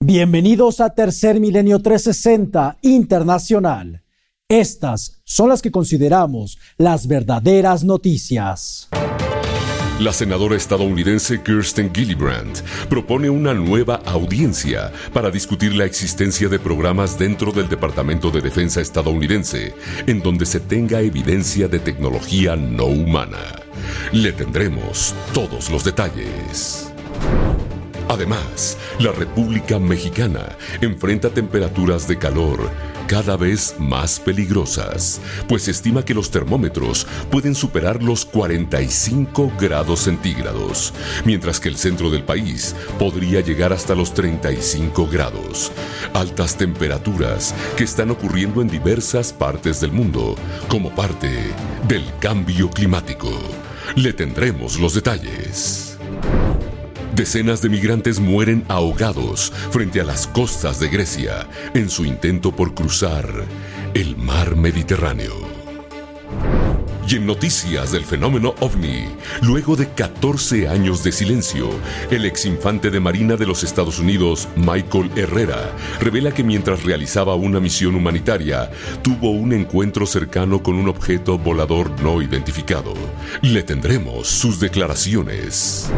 Bienvenidos a Tercer Milenio 360 Internacional. Estas son las que consideramos las verdaderas noticias. La senadora estadounidense Kirsten Gillibrand propone una nueva audiencia para discutir la existencia de programas dentro del Departamento de Defensa estadounidense en donde se tenga evidencia de tecnología no humana. Le tendremos todos los detalles. Además, la República Mexicana enfrenta temperaturas de calor cada vez más peligrosas, pues se estima que los termómetros pueden superar los 45 grados centígrados, mientras que el centro del país podría llegar hasta los 35 grados. Altas temperaturas que están ocurriendo en diversas partes del mundo como parte del cambio climático. Le tendremos los detalles. Decenas de migrantes mueren ahogados frente a las costas de Grecia en su intento por cruzar el mar Mediterráneo. Y en noticias del fenómeno ovni, luego de 14 años de silencio, el exinfante de Marina de los Estados Unidos, Michael Herrera, revela que mientras realizaba una misión humanitaria, tuvo un encuentro cercano con un objeto volador no identificado. Le tendremos sus declaraciones.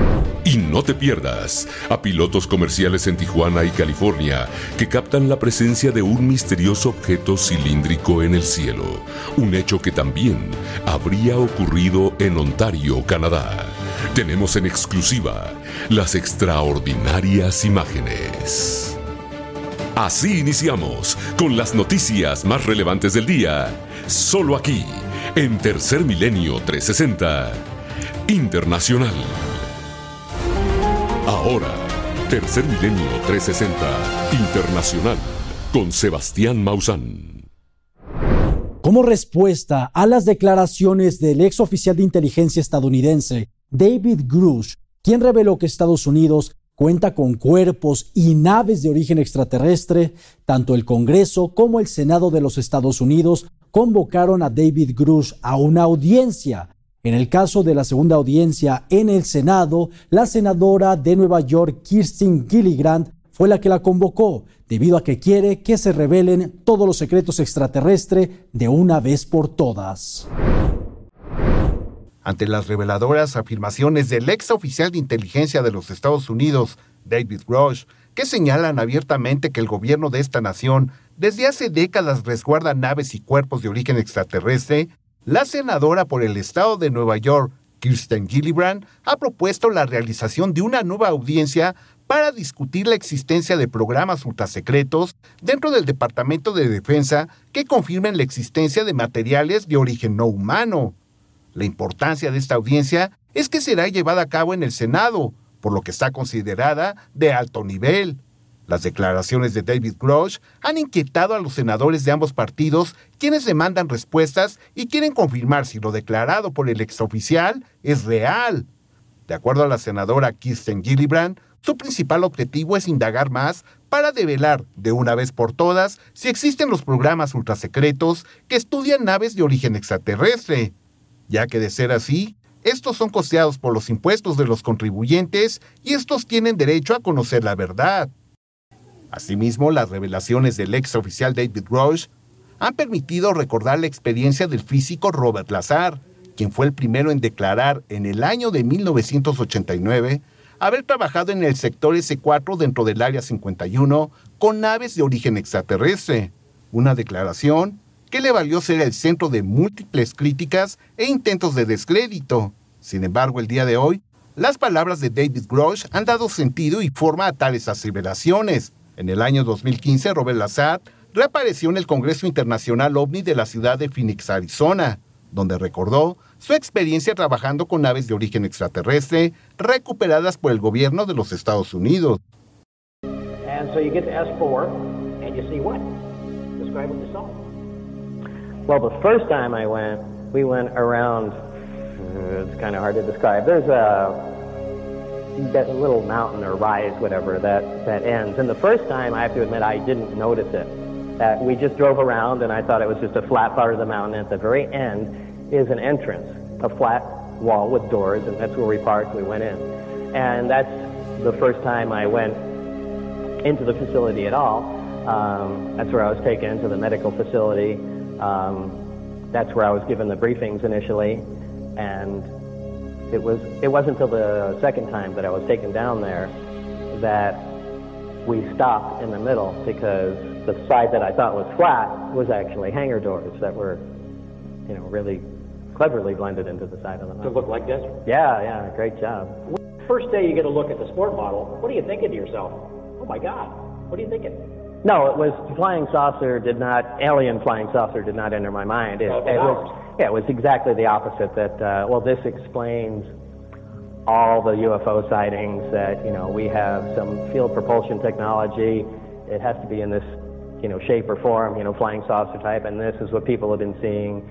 Y no te pierdas a pilotos comerciales en Tijuana y California que captan la presencia de un misterioso objeto cilíndrico en el cielo, un hecho que también habría ocurrido en Ontario, Canadá. Tenemos en exclusiva las extraordinarias imágenes. Así iniciamos con las noticias más relevantes del día, solo aquí, en Tercer Milenio 360 Internacional. Ahora, Tercer Milenio 360 Internacional con Sebastián Maussan. Como respuesta a las declaraciones del ex oficial de inteligencia estadounidense David Grush, quien reveló que Estados Unidos cuenta con cuerpos y naves de origen extraterrestre, tanto el Congreso como el Senado de los Estados Unidos convocaron a David Grush a una audiencia. En el caso de la segunda audiencia en el Senado, la senadora de Nueva York, Kirsten Gillibrand, fue la que la convocó, debido a que quiere que se revelen todos los secretos extraterrestres de una vez por todas. Ante las reveladoras afirmaciones del ex oficial de inteligencia de los Estados Unidos, David Grosh, que señalan abiertamente que el gobierno de esta nación desde hace décadas resguarda naves y cuerpos de origen extraterrestre, la senadora por el estado de Nueva York, Kirsten Gillibrand, ha propuesto la realización de una nueva audiencia para discutir la existencia de programas ultrasecretos dentro del Departamento de Defensa que confirmen la existencia de materiales de origen no humano. La importancia de esta audiencia es que será llevada a cabo en el Senado, por lo que está considerada de alto nivel. Las declaraciones de David Grosh han inquietado a los senadores de ambos partidos, quienes demandan respuestas y quieren confirmar si lo declarado por el exoficial es real. De acuerdo a la senadora Kirsten Gillibrand, su principal objetivo es indagar más para develar de una vez por todas si existen los programas ultrasecretos que estudian naves de origen extraterrestre, ya que de ser así, estos son costeados por los impuestos de los contribuyentes y estos tienen derecho a conocer la verdad. Asimismo, las revelaciones del ex oficial David Roche han permitido recordar la experiencia del físico Robert Lazar, quien fue el primero en declarar en el año de 1989 haber trabajado en el sector S4 dentro del Área 51 con naves de origen extraterrestre, una declaración que le valió ser el centro de múltiples críticas e intentos de descrédito. Sin embargo, el día de hoy, las palabras de David Grosh han dado sentido y forma a tales aseveraciones. En el año 2015, Robert Lazar reapareció en el Congreso Internacional OVNI de la ciudad de Phoenix, Arizona, donde recordó su experiencia trabajando con naves de origen extraterrestre recuperadas por el gobierno de los Estados Unidos. And so you get to S4 and you see what? Describe what you saw. Well, the first time I went, we went around. uh, It's kind of hard to describe. There's a that little mountain or rise, whatever that that ends. And the first time, I have to admit, I didn't notice it. We just drove around, and I thought it was just a flat part of the mountain. At the very end is an entrance, a flat wall with doors, and that's where we parked. We went in, and that's the first time I went into the facility at all. Um, that's where I was taken to the medical facility. Um, that's where I was given the briefings initially, and it was it wasn't until the second time that I was taken down there that we stopped in the middle because the side that I thought was flat was actually hangar doors that were, you know, really cleverly blended into the side of the mountain. To look like this? Yeah, yeah, great job. First day you get a look at the sport model, what are you thinking to yourself? Oh my God, what are you thinking? No, it was flying saucer did not, alien flying saucer did not enter my mind. It, Oh, it was, yeah, it was exactly the opposite that, uh, well, this explains all the UFO sightings that, you know, we have some field propulsion technology. It has to be in this, you know, shape or form, you know, flying saucer type, and this is what people have been seeing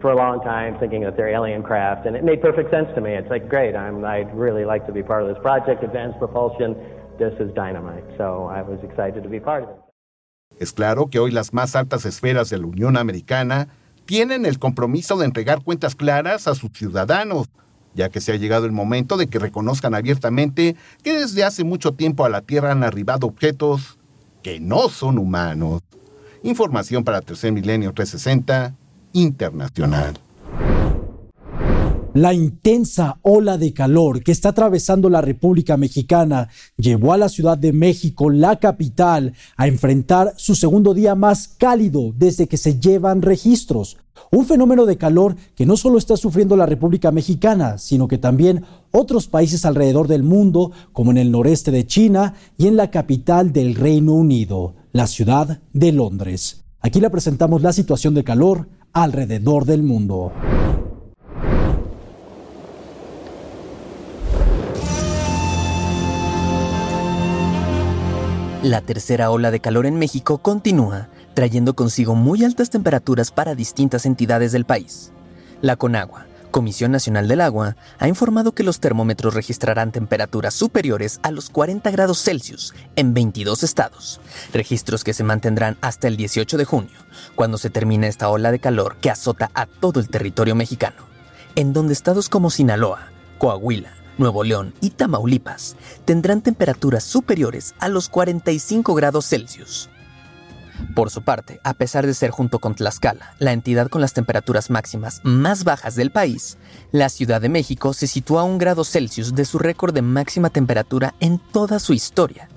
for a long time, thinking that they're alien craft, and it made perfect sense to me. It's like, great, I'm, I'd really like to be part of this project, advanced propulsion. This is dynamite, so I was excited to be part of it. Es claro que hoy las más altas esferas de la Unión Americana tienen el compromiso de entregar cuentas claras a sus ciudadanos, ya que se ha llegado el momento de que reconozcan abiertamente que desde hace mucho tiempo a la Tierra han arribado objetos que no son humanos. Información para Tercer Milenio 360 Internacional. La intensa ola de calor que está atravesando la República Mexicana llevó a la Ciudad de México, la capital, a enfrentar su segundo día más cálido desde que se llevan registros. Un fenómeno de calor que no solo está sufriendo la República Mexicana, sino que también otros países alrededor del mundo, como en el noreste de China y en la capital del Reino Unido, la ciudad de Londres. Aquí le presentamos la situación de calor alrededor del mundo. La tercera ola de calor en México continúa, trayendo consigo muy altas temperaturas para distintas entidades del país. La CONAGUA, Comisión Nacional del Agua, ha informado que los termómetros registrarán temperaturas superiores a los 40 grados Celsius en 22 estados, registros que se mantendrán hasta el 18 de junio, cuando se termine esta ola de calor que azota a todo el territorio mexicano, en donde estados como Sinaloa, Coahuila, Nuevo León y Tamaulipas tendrán temperaturas superiores a los 45 grados Celsius. Por su parte, a pesar de ser junto con Tlaxcala la entidad con las temperaturas máximas más bajas del país, la Ciudad de México se sitúa a un grado Celsius de su récord de máxima temperatura en toda su historia.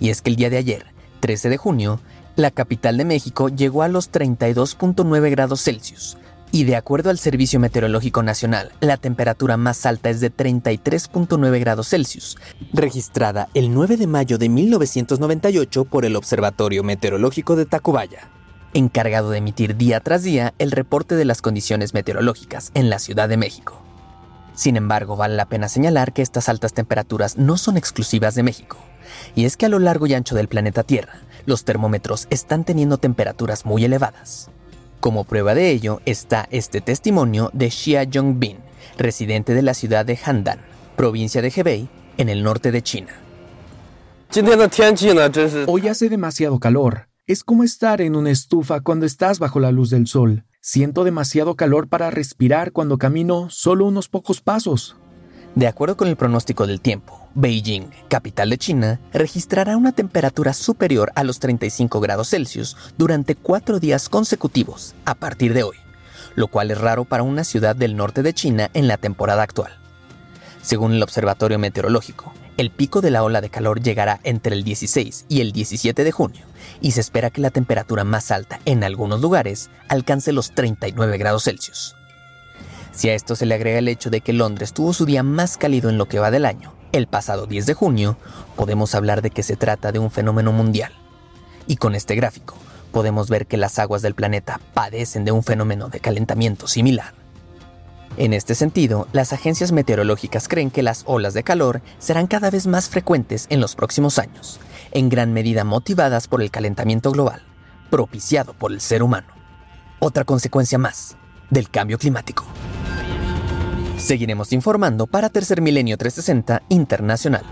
Y es que el día de ayer, 13 de junio, la capital de México llegó a los 32.9 grados Celsius, y de acuerdo al Servicio Meteorológico Nacional, la temperatura más alta es de 33.9 grados Celsius, registrada el 9 de mayo de 1998 por el Observatorio Meteorológico de Tacubaya, encargado de emitir día tras día el reporte de las condiciones meteorológicas en la Ciudad de México. Sin embargo, vale la pena señalar que estas altas temperaturas no son exclusivas de México, y es que a lo largo y ancho del planeta Tierra, los termómetros están teniendo temperaturas muy elevadas. Como prueba de ello está este testimonio de Xia Yongbin, residente de la ciudad de Handan, provincia de Hebei, en el norte de China. Hoy hace demasiado calor. Es como estar en una estufa cuando estás bajo la luz del sol. Siento demasiado calor para respirar cuando camino solo unos pocos pasos. De acuerdo con el pronóstico del tiempo, Beijing, capital de China, registrará una temperatura superior a los 35 grados Celsius durante cuatro días consecutivos a partir de hoy, lo cual es raro para una ciudad del norte de China en la temporada actual. Según el Observatorio Meteorológico, el pico de la ola de calor llegará entre el 16 y el 17 de junio, y se espera que la temperatura más alta en algunos lugares alcance los 39 grados Celsius. Si a esto se le agrega el hecho de que Londres tuvo su día más cálido en lo que va del año, el pasado 10 de junio, podemos hablar de que se trata de un fenómeno mundial. Y con este gráfico, podemos ver que las aguas del planeta padecen de un fenómeno de calentamiento similar. En este sentido, las agencias meteorológicas creen que las olas de calor serán cada vez más frecuentes en los próximos años, en gran medida motivadas por el calentamiento global, propiciado por el ser humano. Otra consecuencia más del cambio climático. Seguiremos informando para Tercer Milenio 360 Internacional.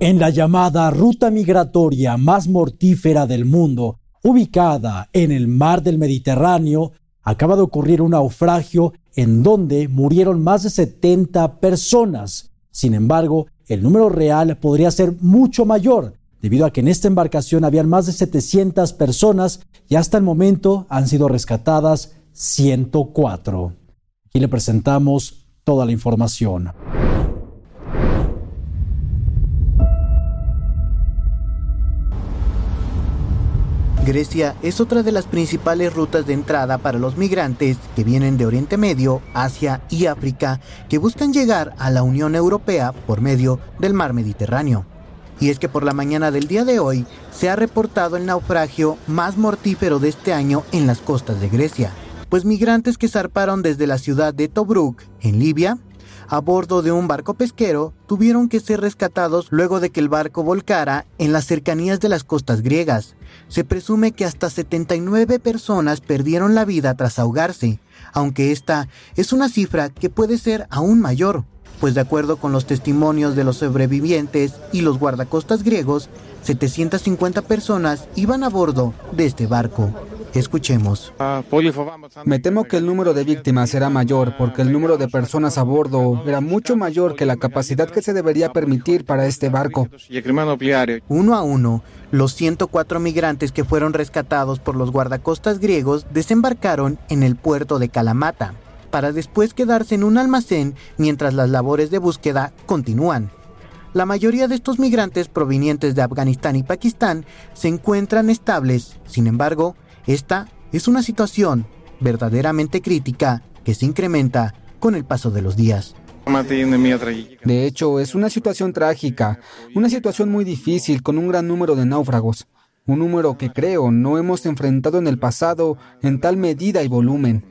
En la llamada ruta migratoria más mortífera del mundo, ubicada en el mar del Mediterráneo, acaba de ocurrir un naufragio en donde murieron más de 70 personas. Sin embargo, el número real podría ser mucho mayor, debido a que en esta embarcación habían más de 700 personas y hasta el momento han sido rescatadas 104. Aquí le presentamos toda la información. Grecia es otra de las principales rutas de entrada para los migrantes que vienen de Oriente Medio, Asia y África que buscan llegar a la Unión Europea por medio del mar Mediterráneo. Y es que por la mañana del día de hoy se ha reportado el naufragio más mortífero de este año en las costas de Grecia, pues migrantes que zarparon desde la ciudad de Tobruk, en Libia, a bordo de un barco pesquero tuvieron que ser rescatados luego de que el barco volcara en las cercanías de las costas griegas. Se presume que hasta 79 personas perdieron la vida tras ahogarse, aunque esta es una cifra que puede ser aún mayor, pues de acuerdo con los testimonios de los sobrevivientes y los guardacostas griegos, 750 personas iban a bordo de este barco. Escuchemos. Me temo que el número de víctimas será mayor porque el número de personas a bordo era mucho mayor que la capacidad que se debería permitir para este barco. Uno a uno, los 104 migrantes que fueron rescatados por los guardacostas griegos desembarcaron en el puerto de Kalamata, para después quedarse en un almacén mientras las labores de búsqueda continúan. La mayoría de estos migrantes provenientes de Afganistán y Pakistán se encuentran estables, sin embargo, esta es una situación verdaderamente crítica que se incrementa con el paso de los días. De hecho, es una situación trágica, una situación muy difícil con un gran número de náufragos, un número que creo no hemos enfrentado en el pasado en tal medida y volumen.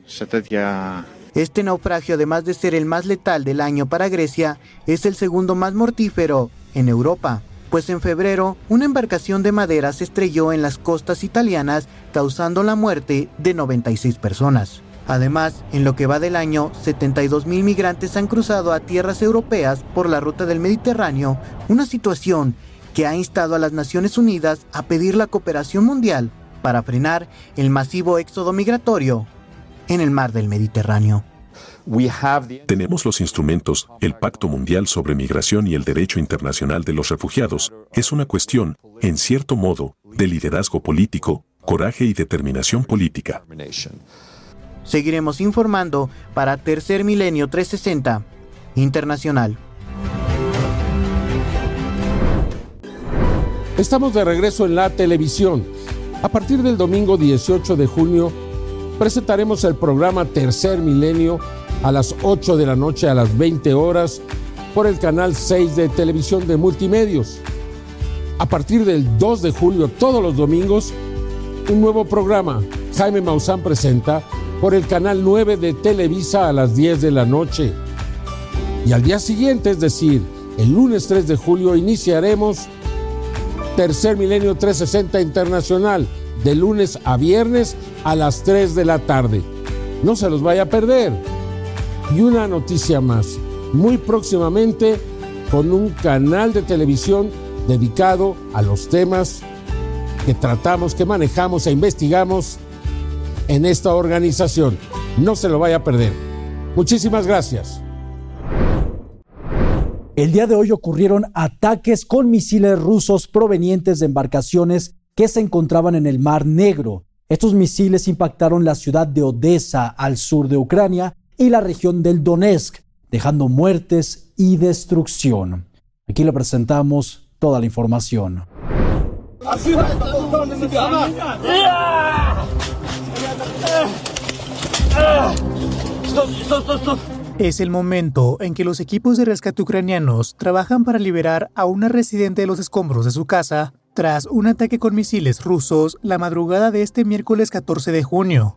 Este naufragio, además de ser el más letal del año para Grecia, es el segundo más mortífero en Europa pues en febrero una embarcación de madera se estrelló en las costas italianas causando la muerte de 96 personas. Además, en lo que va del año, 72 mil migrantes han cruzado a tierras europeas por la ruta del Mediterráneo, una situación que ha instado a las Naciones Unidas a pedir la cooperación mundial para frenar el masivo éxodo migratorio en el mar del Mediterráneo. Tenemos los instrumentos, el Pacto Mundial sobre Migración y el Derecho Internacional de los Refugiados. Es una cuestión, en cierto modo, de liderazgo político, coraje y determinación política. Seguiremos informando para Tercer Milenio 360 Internacional. Estamos de regreso en la televisión. A partir del domingo 18 de junio presentaremos el programa Tercer Milenio a las 8 de la noche a las 20 horas por el canal 6 de televisión de multimedios. A partir del 2 de julio, todos los domingos, un nuevo programa, Jaime Maussan presenta, por el canal 9 de Televisa a las 10 de la noche. Y al día siguiente, es decir, el lunes 3 de julio, iniciaremos Tercer Milenio 360 Internacional, de lunes a viernes a las 3 de la tarde. No se los vaya a perder. Y una noticia más, muy próximamente con un canal de televisión dedicado a los temas que tratamos, que manejamos e investigamos en esta organización. No se lo vaya a perder. Muchísimas gracias. El día de hoy ocurrieron ataques con misiles rusos provenientes de embarcaciones que se encontraban en el Mar Negro. Estos misiles impactaron la ciudad de Odessa al sur de Ucrania y la región del Donetsk, dejando muertes y destrucción. Aquí le presentamos toda la información. Es el momento en que los equipos de rescate ucranianos trabajan para liberar a una residente de los escombros de su casa tras un ataque con misiles rusos la madrugada de este miércoles 14 de junio.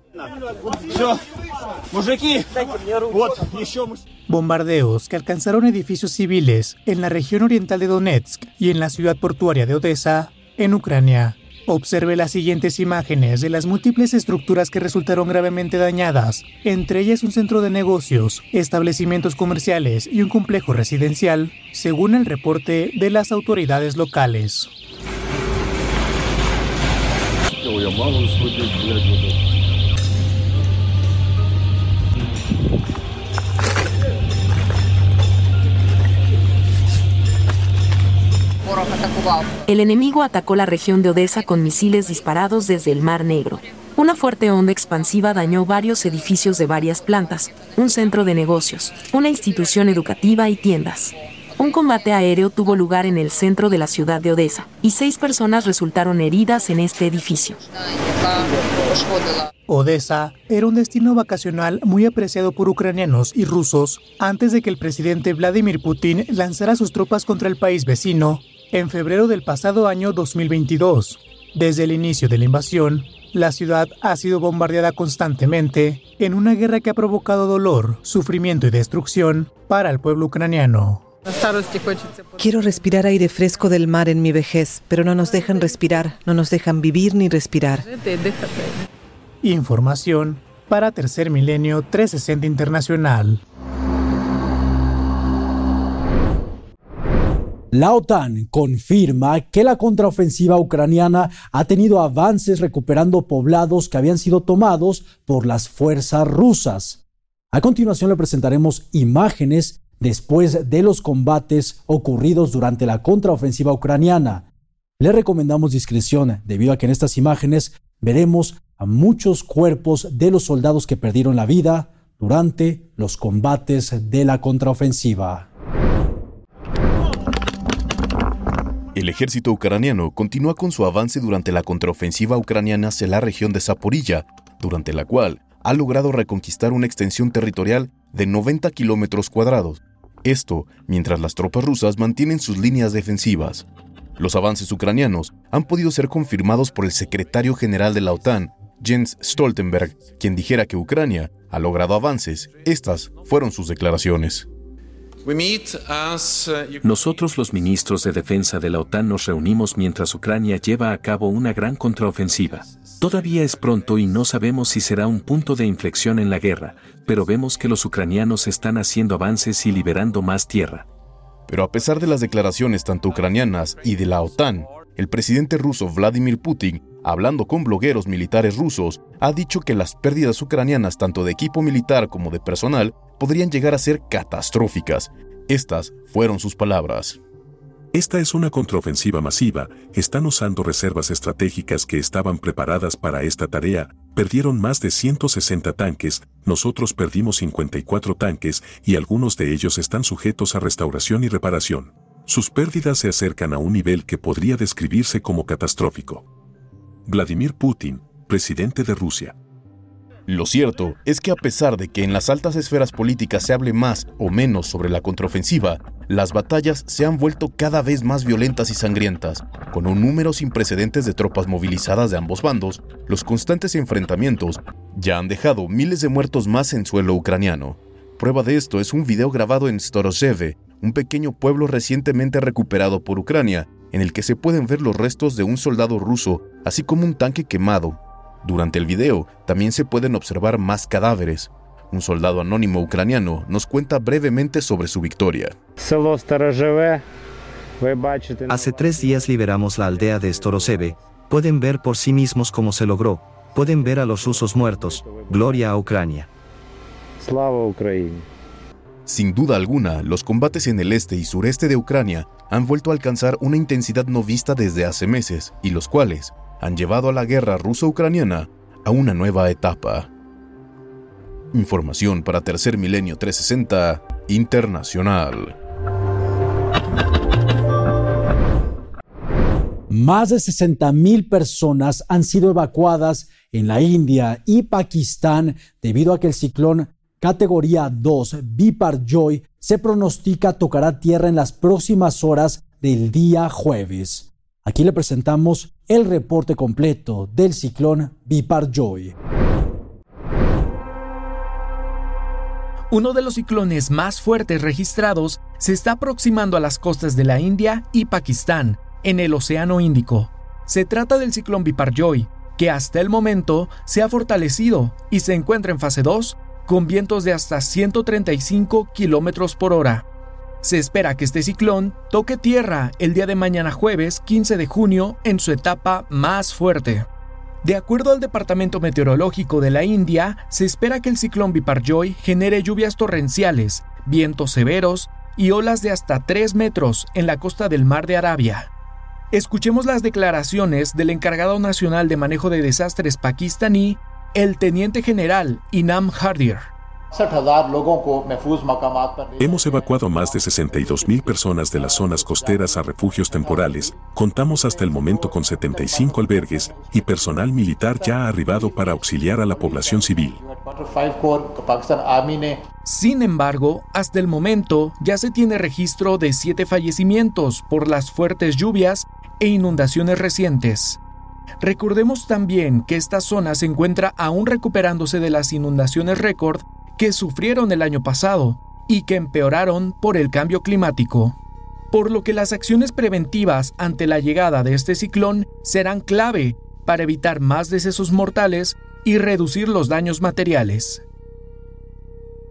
Bombardeos que alcanzaron edificios civiles en la región oriental de Donetsk y en la ciudad portuaria de Odessa, en Ucrania. Observe las siguientes imágenes de las múltiples estructuras que resultaron gravemente dañadas, entre ellas un centro de negocios, establecimientos comerciales y un complejo residencial, según el reporte de las autoridades locales. El enemigo atacó la región de Odessa con misiles disparados desde el Mar Negro. Una fuerte onda expansiva dañó varios edificios de varias plantas, un centro de negocios, una institución educativa y tiendas. Un combate aéreo tuvo lugar en el centro de la ciudad de Odessa y seis personas resultaron heridas en este edificio. Odessa era un destino vacacional muy apreciado por ucranianos y rusos antes de que el presidente Vladimir Putin lanzara sus tropas contra el país vecino en febrero del pasado año 2022. Desde el inicio de la invasión, la ciudad ha sido bombardeada constantemente en una guerra que ha provocado dolor, sufrimiento y destrucción para el pueblo ucraniano. Quiero respirar aire fresco del mar en mi vejez, pero no nos dejan respirar, no nos dejan vivir ni respirar. Información para Tercer Milenio 360 Internacional. La OTAN confirma que la contraofensiva ucraniana ha tenido avances recuperando poblados que habían sido tomados por las fuerzas rusas. A continuación le presentaremos imágenes después de los combates ocurridos durante la contraofensiva ucraniana. Le recomendamos discreción debido a que en estas imágenes veremos a muchos cuerpos de los soldados que perdieron la vida durante los combates de la contraofensiva. El ejército ucraniano continúa con su avance durante la contraofensiva ucraniana hacia la región de Zaporilla, durante la cual ha logrado reconquistar una extensión territorial de 90 kilómetros cuadrados, esto mientras las tropas rusas mantienen sus líneas defensivas. Los avances ucranianos han podido ser confirmados por el secretario general de la OTAN, Jens Stoltenberg, quien dijera que Ucrania ha logrado avances. Estas fueron sus declaraciones. Nosotros los ministros de defensa de la OTAN nos reunimos mientras Ucrania lleva a cabo una gran contraofensiva. Todavía es pronto y no sabemos si será un punto de inflexión en la guerra, pero vemos que los ucranianos están haciendo avances y liberando más tierra. Pero a pesar de las declaraciones tanto ucranianas y de la OTAN, el presidente ruso Vladimir Putin, hablando con blogueros militares rusos, ha dicho que las pérdidas ucranianas tanto de equipo militar como de personal podrían llegar a ser catastróficas. Estas fueron sus palabras. Esta es una contraofensiva masiva, están usando reservas estratégicas que estaban preparadas para esta tarea, perdieron más de 160 tanques, nosotros perdimos 54 tanques y algunos de ellos están sujetos a restauración y reparación. Sus pérdidas se acercan a un nivel que podría describirse como catastrófico. Vladimir Putin, presidente de Rusia. Lo cierto es que a pesar de que en las altas esferas políticas se hable más o menos sobre la contraofensiva, las batallas se han vuelto cada vez más violentas y sangrientas. Con un número sin precedentes de tropas movilizadas de ambos bandos, los constantes enfrentamientos ya han dejado miles de muertos más en suelo ucraniano. Prueba de esto es un video grabado en Storozheve, un pequeño pueblo recientemente recuperado por Ucrania, en el que se pueden ver los restos de un soldado ruso, así como un tanque quemado durante el video también se pueden observar más cadáveres. Un soldado anónimo ucraniano nos cuenta brevemente sobre su victoria. Hace tres días liberamos la aldea de Storoseve. Pueden ver por sí mismos cómo se logró. Pueden ver a los rusos muertos. Gloria a Ucrania. Sin duda alguna, los combates en el este y sureste de Ucrania han vuelto a alcanzar una intensidad no vista desde hace meses, y los cuales han llevado a la guerra ruso-ucraniana a una nueva etapa. Información para Tercer Milenio 360 Internacional. Más de 60.000 personas han sido evacuadas en la India y Pakistán debido a que el ciclón categoría 2 Joy se pronostica tocará tierra en las próximas horas del día jueves. Aquí le presentamos el reporte completo del ciclón Joy. Uno de los ciclones más fuertes registrados se está aproximando a las costas de la India y Pakistán, en el Océano Índico. Se trata del ciclón Joy, que hasta el momento se ha fortalecido y se encuentra en fase 2 con vientos de hasta 135 kilómetros por hora. Se espera que este ciclón toque tierra el día de mañana jueves 15 de junio en su etapa más fuerte. De acuerdo al Departamento Meteorológico de la India, se espera que el ciclón Biparjoy genere lluvias torrenciales, vientos severos y olas de hasta 3 metros en la costa del Mar de Arabia. Escuchemos las declaraciones del encargado nacional de manejo de desastres pakistaní, el teniente general Inam Hardir. Hemos evacuado a más de 62 mil personas de las zonas costeras a refugios temporales. Contamos hasta el momento con 75 albergues y personal militar ya ha arribado para auxiliar a la población civil. Sin embargo, hasta el momento ya se tiene registro de siete fallecimientos por las fuertes lluvias e inundaciones recientes. Recordemos también que esta zona se encuentra aún recuperándose de las inundaciones récord que sufrieron el año pasado y que empeoraron por el cambio climático. Por lo que las acciones preventivas ante la llegada de este ciclón serán clave para evitar más decesos mortales y reducir los daños materiales.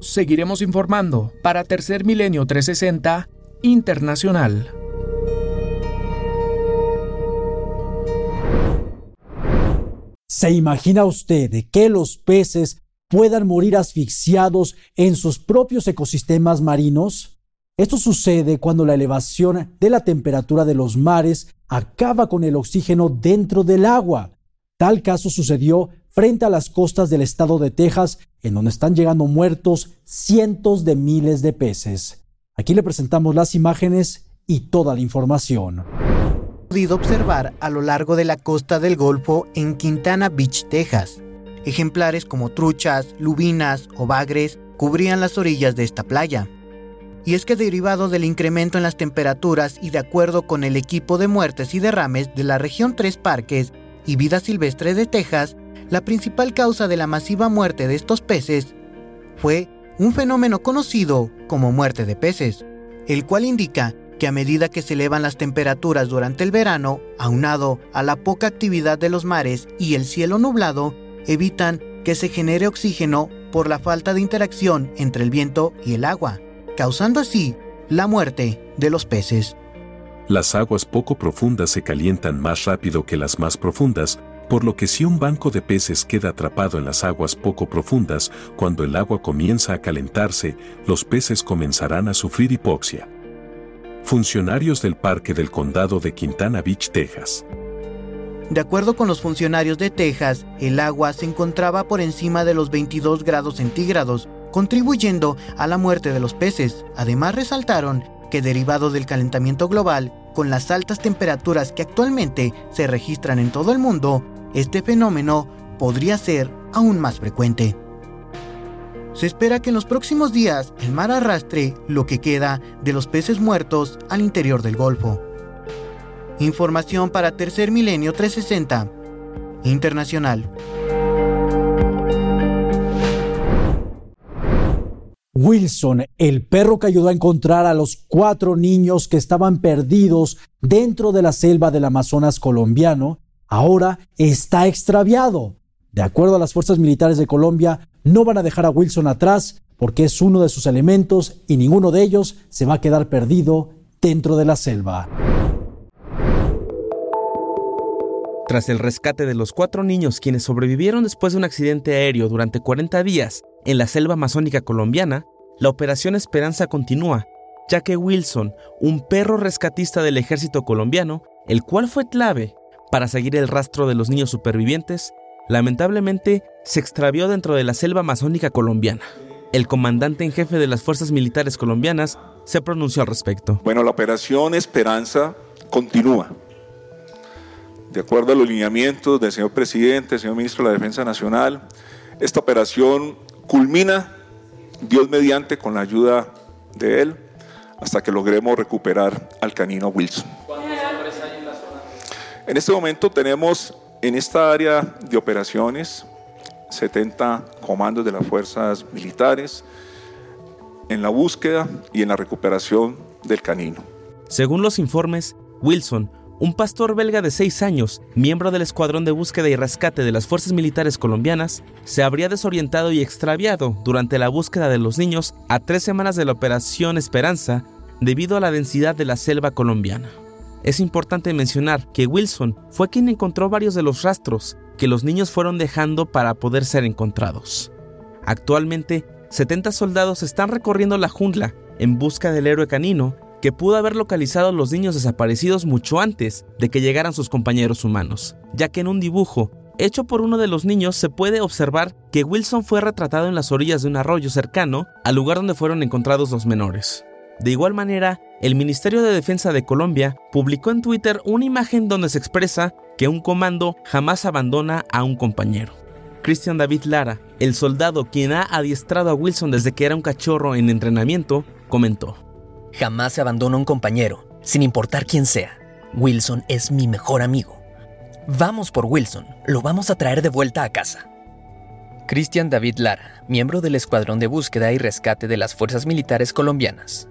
Seguiremos informando para Tercer Milenio 360 Internacional. ¿Se imagina usted que los peces puedan morir asfixiados en sus propios ecosistemas marinos? Esto sucede cuando la elevación de la temperatura de los mares acaba con el oxígeno dentro del agua. Tal caso sucedió frente a las costas del estado de Texas, en donde están llegando muertos cientos de miles de peces. Aquí le presentamos las imágenes y toda la información. Podido observar a lo largo de la costa del Golfo en Quintana Beach, Texas. Ejemplares como truchas, lubinas o bagres cubrían las orillas de esta playa. Y es que derivado del incremento en las temperaturas y de acuerdo con el equipo de muertes y derrames de la región Tres Parques y Vida Silvestre de Texas, la principal causa de la masiva muerte de estos peces fue un fenómeno conocido como muerte de peces, el cual indica que a medida que se elevan las temperaturas durante el verano, aunado a la poca actividad de los mares y el cielo nublado, evitan que se genere oxígeno por la falta de interacción entre el viento y el agua, causando así la muerte de los peces. Las aguas poco profundas se calientan más rápido que las más profundas, por lo que si un banco de peces queda atrapado en las aguas poco profundas, cuando el agua comienza a calentarse, los peces comenzarán a sufrir hipoxia. Funcionarios del Parque del Condado de Quintana Beach, Texas. De acuerdo con los funcionarios de Texas, el agua se encontraba por encima de los 22 grados centígrados, contribuyendo a la muerte de los peces. Además resaltaron que derivado del calentamiento global, con las altas temperaturas que actualmente se registran en todo el mundo, este fenómeno podría ser aún más frecuente. Se espera que en los próximos días el mar arrastre lo que queda de los peces muertos al interior del Golfo. Información para Tercer Milenio 360 Internacional. Wilson, el perro que ayudó a encontrar a los cuatro niños que estaban perdidos dentro de la selva del Amazonas colombiano, ahora está extraviado. De acuerdo a las fuerzas militares de Colombia, no van a dejar a Wilson atrás porque es uno de sus elementos y ninguno de ellos se va a quedar perdido dentro de la selva. Tras el rescate de los cuatro niños quienes sobrevivieron después de un accidente aéreo durante 40 días en la selva amazónica colombiana, la operación Esperanza continúa, ya que Wilson, un perro rescatista del ejército colombiano, el cual fue clave para seguir el rastro de los niños supervivientes, lamentablemente se extravió dentro de la selva amazónica colombiana. El comandante en jefe de las fuerzas militares colombianas se pronunció al respecto. Bueno, la operación Esperanza continúa de acuerdo a los lineamientos del señor presidente, señor ministro de la Defensa Nacional, esta operación culmina, Dios mediante, con la ayuda de él, hasta que logremos recuperar al canino Wilson. En este momento tenemos en esta área de operaciones 70 comandos de las fuerzas militares en la búsqueda y en la recuperación del canino. Según los informes, Wilson un pastor belga de 6 años, miembro del escuadrón de búsqueda y rescate de las fuerzas militares colombianas, se habría desorientado y extraviado durante la búsqueda de los niños a tres semanas de la Operación Esperanza debido a la densidad de la selva colombiana. Es importante mencionar que Wilson fue quien encontró varios de los rastros que los niños fueron dejando para poder ser encontrados. Actualmente, 70 soldados están recorriendo la jungla en busca del héroe canino que pudo haber localizado a los niños desaparecidos mucho antes de que llegaran sus compañeros humanos, ya que en un dibujo hecho por uno de los niños se puede observar que Wilson fue retratado en las orillas de un arroyo cercano al lugar donde fueron encontrados los menores. De igual manera, el Ministerio de Defensa de Colombia publicó en Twitter una imagen donde se expresa que un comando jamás abandona a un compañero. Christian David Lara, el soldado quien ha adiestrado a Wilson desde que era un cachorro en entrenamiento, comentó. Jamás se abandona un compañero, sin importar quién sea. Wilson es mi mejor amigo. Vamos por Wilson, lo vamos a traer de vuelta a casa. Christian David Lara, miembro del Escuadrón de Búsqueda y Rescate de las Fuerzas Militares Colombianas.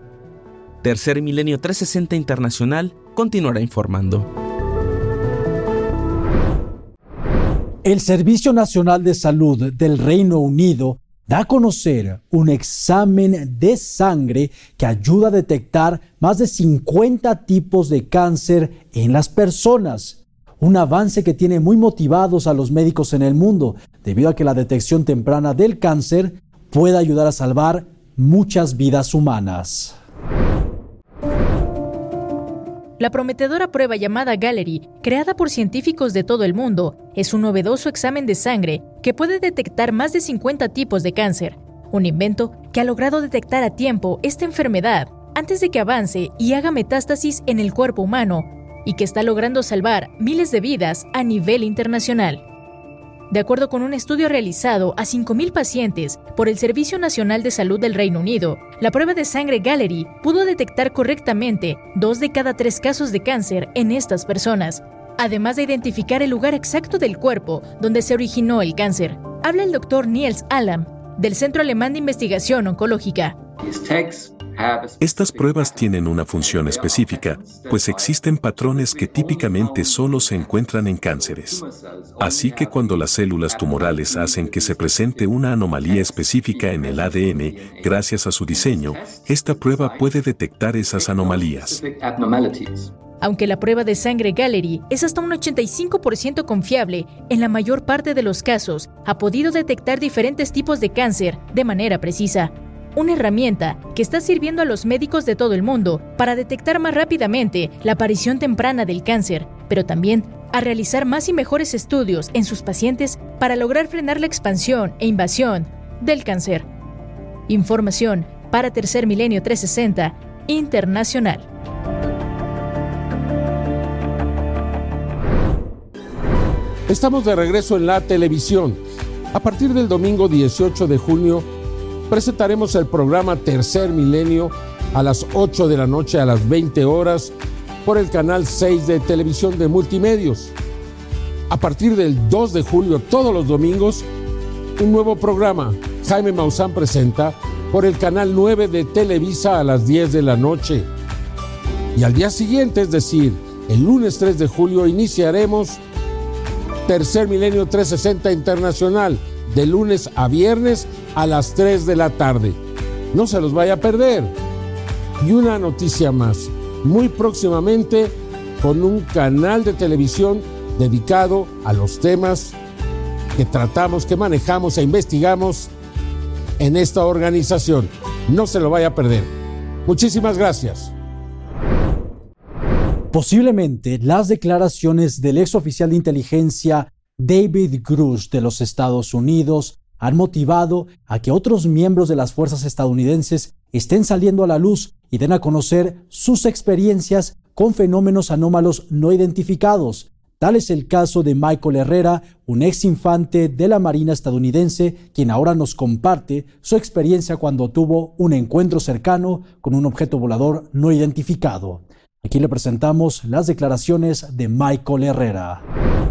Tercer Milenio 360 Internacional continuará informando. El Servicio Nacional de Salud del Reino Unido da a conocer un examen de sangre que ayuda a detectar más de 50 tipos de cáncer en las personas. Un avance que tiene muy motivados a los médicos en el mundo, debido a que la detección temprana del cáncer puede ayudar a salvar muchas vidas humanas. La prometedora prueba llamada Gallery, creada por científicos de todo el mundo, es un novedoso examen de sangre que puede detectar más de 50 tipos de cáncer, un invento que ha logrado detectar a tiempo esta enfermedad antes de que avance y haga metástasis en el cuerpo humano, y que está logrando salvar miles de vidas a nivel internacional. De acuerdo con un estudio realizado a 5.000 pacientes por el Servicio Nacional de Salud del Reino Unido, la prueba de sangre Gallery pudo detectar correctamente dos de cada tres casos de cáncer en estas personas, además de identificar el lugar exacto del cuerpo donde se originó el cáncer. Habla el doctor Niels Alam, del Centro Alemán de Investigación Oncológica. Estas pruebas tienen una función específica, pues existen patrones que típicamente solo se encuentran en cánceres. Así que cuando las células tumorales hacen que se presente una anomalía específica en el ADN, gracias a su diseño, esta prueba puede detectar esas anomalías. Aunque la prueba de sangre Gallery es hasta un 85% confiable, en la mayor parte de los casos ha podido detectar diferentes tipos de cáncer de manera precisa una herramienta que está sirviendo a los médicos de todo el mundo para detectar más rápidamente la aparición temprana del cáncer, pero también a realizar más y mejores estudios en sus pacientes para lograr frenar la expansión e invasión del cáncer. Información para Tercer Milenio 360 Internacional. Estamos de regreso en la televisión. A partir del domingo 18 de junio, presentaremos el programa Tercer Milenio a las 8 de la noche a las 20 horas por el canal 6 de televisión de multimedios. A partir del 2 de julio, todos los domingos, un nuevo programa, Jaime Maussan presenta, por el canal 9 de Televisa a las 10 de la noche. Y al día siguiente, es decir, el lunes 3 de julio, iniciaremos Tercer Milenio 360 Internacional, de lunes a viernes a las 3 de la tarde. No se los vaya a perder. Y una noticia más, muy próximamente con un canal de televisión dedicado a los temas que tratamos, que manejamos e investigamos en esta organización. No se lo vaya a perder. Muchísimas gracias. Posiblemente las declaraciones del ex oficial de inteligencia David Grush de los Estados Unidos han motivado a que otros miembros de las fuerzas estadounidenses estén saliendo a la luz y den a conocer sus experiencias con fenómenos anómalos no identificados. Tal es el caso de Michael Herrera, un ex infante de la Marina estadounidense, quien ahora nos comparte su experiencia cuando tuvo un encuentro cercano con un objeto volador no identificado. Aquí le presentamos las declaraciones de Michael Herrera.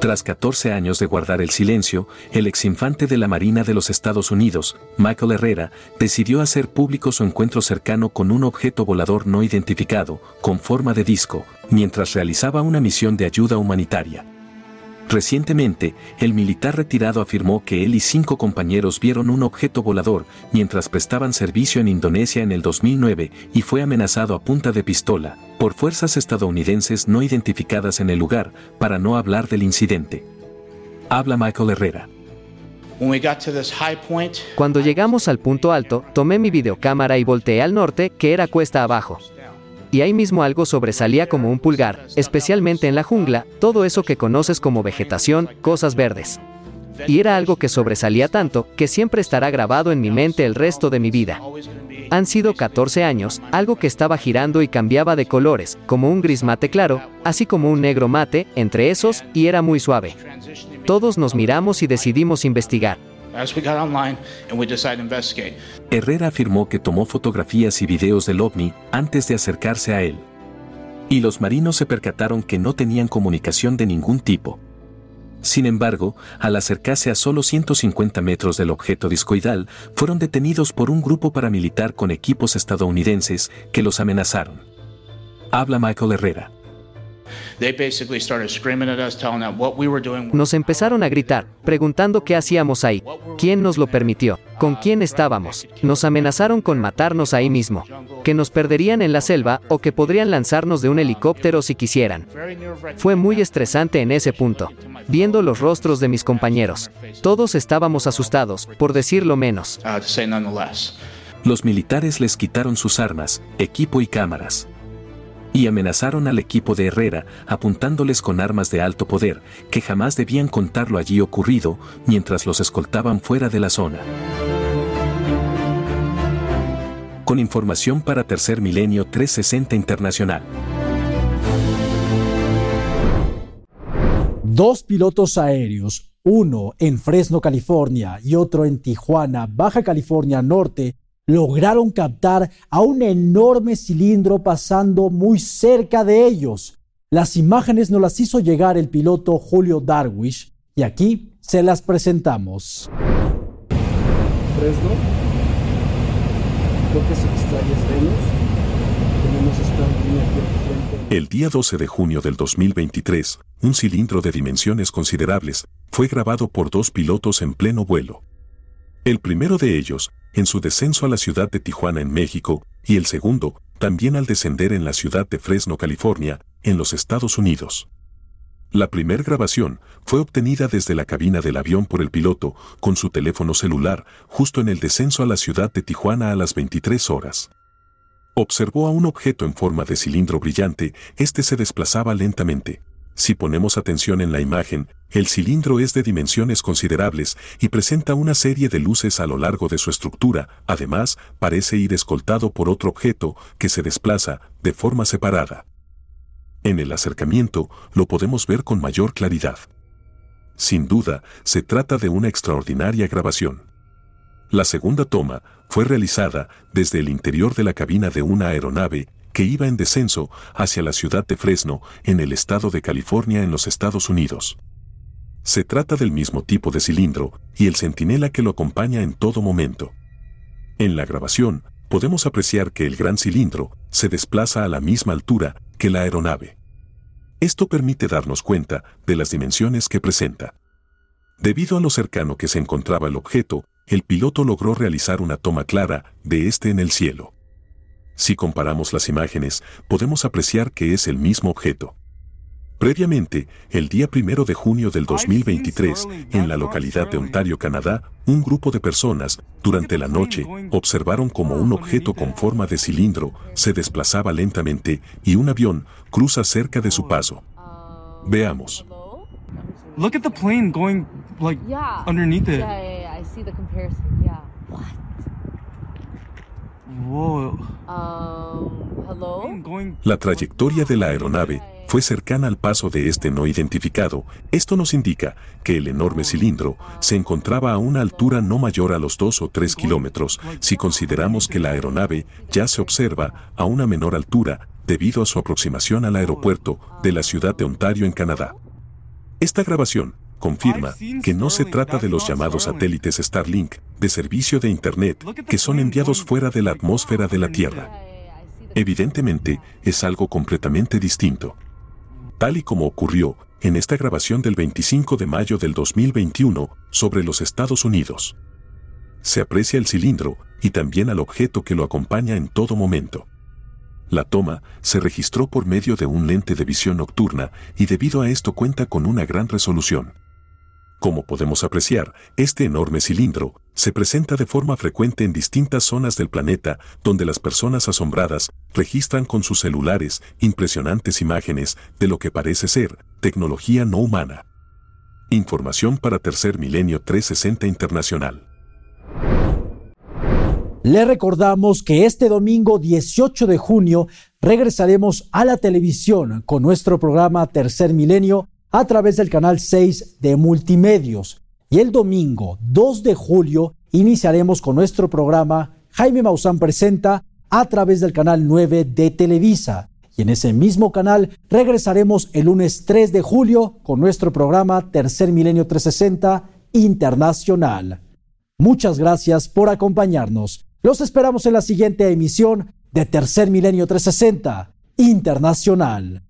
Tras 14 años de guardar el silencio, el exinfante de la Marina de los Estados Unidos, Michael Herrera, decidió hacer público su encuentro cercano con un objeto volador no identificado, con forma de disco, mientras realizaba una misión de ayuda humanitaria. Recientemente, el militar retirado afirmó que él y cinco compañeros vieron un objeto volador mientras prestaban servicio en Indonesia en el 2009 y fue amenazado a punta de pistola por fuerzas estadounidenses no identificadas en el lugar para no hablar del incidente. Habla Michael Herrera. Cuando llegamos al punto alto, tomé mi videocámara y volteé al norte, que era cuesta abajo y ahí mismo algo sobresalía como un pulgar, especialmente en la jungla, todo eso que conoces como vegetación, cosas verdes. Y era algo que sobresalía tanto que siempre estará grabado en mi mente el resto de mi vida. Han sido 14 años, algo que estaba girando y cambiaba de colores, como un gris mate claro, así como un negro mate, entre esos, y era muy suave. Todos nos miramos y decidimos investigar. Herrera afirmó que tomó fotografías y videos del ovni antes de acercarse a él. Y los marinos se percataron que no tenían comunicación de ningún tipo. Sin embargo, al acercarse a solo 150 metros del objeto discoidal, fueron detenidos por un grupo paramilitar con equipos estadounidenses que los amenazaron. Habla Michael Herrera. Nos empezaron a gritar, preguntando qué hacíamos ahí, quién nos lo permitió, con quién estábamos. Nos amenazaron con matarnos ahí mismo, que nos perderían en la selva o que podrían lanzarnos de un helicóptero si quisieran. Fue muy estresante en ese punto, viendo los rostros de mis compañeros. Todos estábamos asustados, por decirlo menos. Uh, Los militares les quitaron sus armas, equipo y cámaras y amenazaron al equipo de Herrera apuntándoles con armas de alto poder que jamás debían contar lo allí ocurrido mientras los escoltaban fuera de la zona. Con información para Tercer Milenio 360 Internacional. Dos pilotos aéreos, uno en Fresno, California y otro en Tijuana, Baja California Norte, lograron captar a un enorme cilindro pasando muy cerca de ellos. Las imágenes nos las hizo llegar el piloto Julio Darwish y aquí se las presentamos. El día 12 de junio del 2023, un cilindro de dimensiones considerables fue grabado por dos pilotos en pleno vuelo. El primero de ellos, en su descenso a la ciudad de Tijuana en México, y el segundo, también al descender en la ciudad de Fresno, California, en los Estados Unidos. La primera grabación fue obtenida desde la cabina del avión por el piloto con su teléfono celular justo en el descenso a la ciudad de Tijuana a las 23 horas. Observó a un objeto en forma de cilindro brillante, este se desplazaba lentamente. Si ponemos atención en la imagen, el cilindro es de dimensiones considerables y presenta una serie de luces a lo largo de su estructura, además, parece ir escoltado por otro objeto que se desplaza de forma separada. En el acercamiento lo podemos ver con mayor claridad. Sin duda, se trata de una extraordinaria grabación. La segunda toma fue realizada desde el interior de la cabina de una aeronave que iba en descenso hacia la ciudad de Fresno, en el estado de California en los Estados Unidos. Se trata del mismo tipo de cilindro y el centinela que lo acompaña en todo momento. En la grabación, podemos apreciar que el gran cilindro se desplaza a la misma altura que la aeronave. Esto permite darnos cuenta de las dimensiones que presenta. Debido a lo cercano que se encontraba el objeto, el piloto logró realizar una toma clara de este en el cielo. Si comparamos las imágenes, podemos apreciar que es el mismo objeto. Previamente, el día primero de junio del 2023, en la localidad de Ontario, Canadá, un grupo de personas, durante la noche, observaron como un objeto con forma de cilindro se desplazaba lentamente y un avión cruza cerca de su paso. Veamos. Look at the plane going like underneath it. Um, la trayectoria de la aeronave fue cercana al paso de este no identificado. Esto nos indica que el enorme cilindro se encontraba a una altura no mayor a los 2 o 3 kilómetros si consideramos que la aeronave ya se observa a una menor altura debido a su aproximación al aeropuerto de la ciudad de Ontario en Canadá. Esta grabación confirma que no se trata de los llamados satélites Starlink de servicio de Internet que son enviados fuera de la atmósfera de la Tierra. Evidentemente, es algo completamente distinto. Tal y como ocurrió en esta grabación del 25 de mayo del 2021 sobre los Estados Unidos. Se aprecia el cilindro y también al objeto que lo acompaña en todo momento. La toma se registró por medio de un lente de visión nocturna y debido a esto cuenta con una gran resolución. Como podemos apreciar, este enorme cilindro se presenta de forma frecuente en distintas zonas del planeta donde las personas asombradas registran con sus celulares impresionantes imágenes de lo que parece ser tecnología no humana. Información para Tercer Milenio 360 Internacional. Le recordamos que este domingo 18 de junio regresaremos a la televisión con nuestro programa Tercer Milenio a través del canal 6 de Multimedios. Y el domingo 2 de julio iniciaremos con nuestro programa Jaime Maussan presenta a través del canal 9 de Televisa. Y en ese mismo canal regresaremos el lunes 3 de julio con nuestro programa Tercer Milenio 360 Internacional. Muchas gracias por acompañarnos. Los esperamos en la siguiente emisión de Tercer Milenio 360 Internacional.